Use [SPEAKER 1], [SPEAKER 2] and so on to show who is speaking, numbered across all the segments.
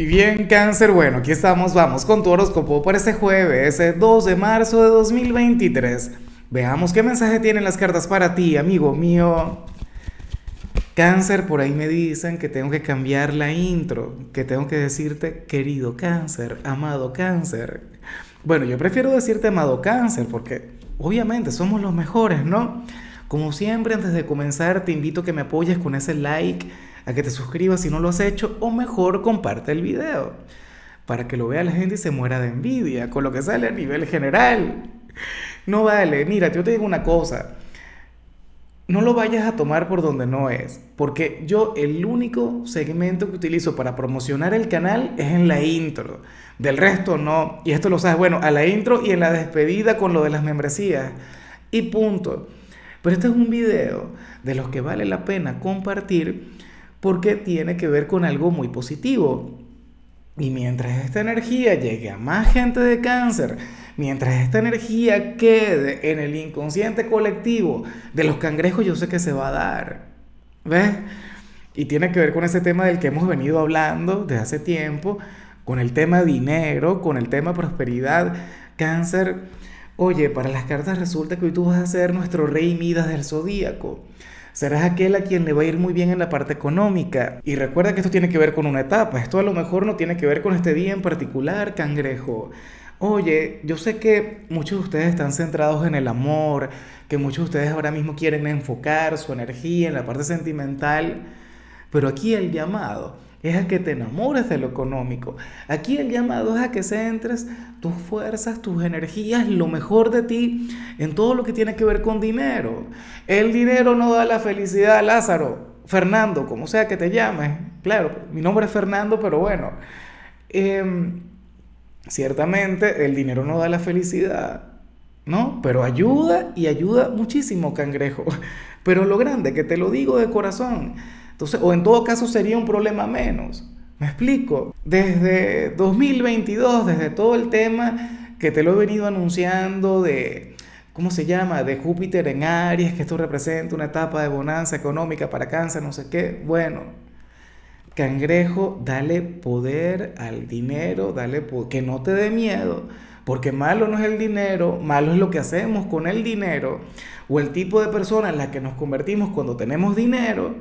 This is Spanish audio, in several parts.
[SPEAKER 1] Y bien, cáncer, bueno, aquí estamos, vamos con tu horóscopo para este jueves, 2 de marzo de 2023. Veamos qué mensaje tienen las cartas para ti, amigo mío. Cáncer, por ahí me dicen que tengo que cambiar la intro, que tengo que decirte querido cáncer, amado cáncer. Bueno, yo prefiero decirte amado cáncer porque obviamente somos los mejores, ¿no? Como siempre, antes de comenzar, te invito a que me apoyes con ese like a que te suscribas si no lo has hecho o mejor comparte el video para que lo vea la gente y se muera de envidia con lo que sale a nivel general. No vale, mira, yo te digo una cosa, no lo vayas a tomar por donde no es, porque yo el único segmento que utilizo para promocionar el canal es en la intro, del resto no, y esto lo sabes, bueno, a la intro y en la despedida con lo de las membresías, y punto. Pero este es un video de los que vale la pena compartir porque tiene que ver con algo muy positivo. Y mientras esta energía llegue a más gente de cáncer, mientras esta energía quede en el inconsciente colectivo de los cangrejos, yo sé que se va a dar. ¿Ves? Y tiene que ver con ese tema del que hemos venido hablando desde hace tiempo, con el tema dinero, con el tema prosperidad. Cáncer, oye, para las cartas resulta que hoy tú vas a ser nuestro rey Midas del zodíaco. Serás aquel a quien le va a ir muy bien en la parte económica. Y recuerda que esto tiene que ver con una etapa. Esto a lo mejor no tiene que ver con este día en particular, cangrejo. Oye, yo sé que muchos de ustedes están centrados en el amor, que muchos de ustedes ahora mismo quieren enfocar su energía en la parte sentimental, pero aquí el llamado es a que te enamores de lo económico. Aquí el llamado es a que centres tus fuerzas, tus energías, lo mejor de ti en todo lo que tiene que ver con dinero. El dinero no da la felicidad, Lázaro, Fernando, como sea que te llames. Claro, mi nombre es Fernando, pero bueno. Em, ciertamente el dinero no da la felicidad, ¿no? Pero ayuda y ayuda muchísimo, cangrejo. Pero lo grande, que te lo digo de corazón, entonces, o en todo caso sería un problema menos. ¿Me explico? Desde 2022, desde todo el tema que te lo he venido anunciando de, ¿cómo se llama? De Júpiter en Aries, que esto representa una etapa de bonanza económica para cáncer, no sé qué. Bueno, cangrejo, dale poder al dinero, dale que no te dé miedo, porque malo no es el dinero, malo es lo que hacemos con el dinero, o el tipo de persona en la que nos convertimos cuando tenemos dinero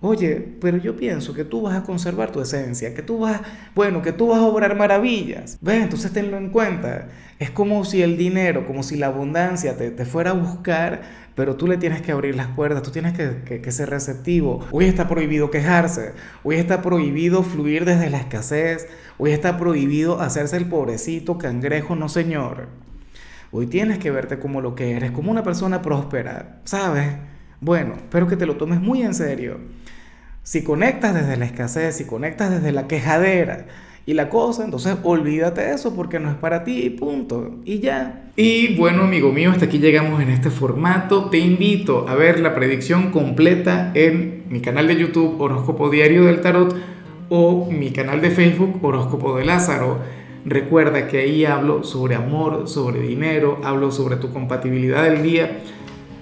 [SPEAKER 1] Oye, pero yo pienso que tú vas a conservar tu esencia, que tú vas, bueno, que tú vas a obrar maravillas. ¿Ves? Entonces tenlo en cuenta. Es como si el dinero, como si la abundancia te, fuera a buscar, pero tú le tienes que abrir las puertas, tú tienes que, ser receptivo. Hoy está prohibido quejarse, hoy está prohibido fluir desde la escasez, hoy está prohibido hacerse el pobrecito cangrejo, no señor. Hoy tienes que verte como lo que eres, como una persona próspera, ¿sabes? Bueno, espero que te lo tomes muy en serio. Si conectas desde la escasez, si conectas desde la quejadera y la cosa, entonces olvídate de eso porque no es para ti punto. Y ya. Y bueno, amigo mío, hasta aquí llegamos en este formato. Te invito a ver la predicción completa en mi canal de YouTube Horóscopo Diario del Tarot o mi canal de Facebook Horóscopo de Lázaro. Recuerda que ahí hablo sobre amor, sobre dinero, hablo sobre tu compatibilidad del día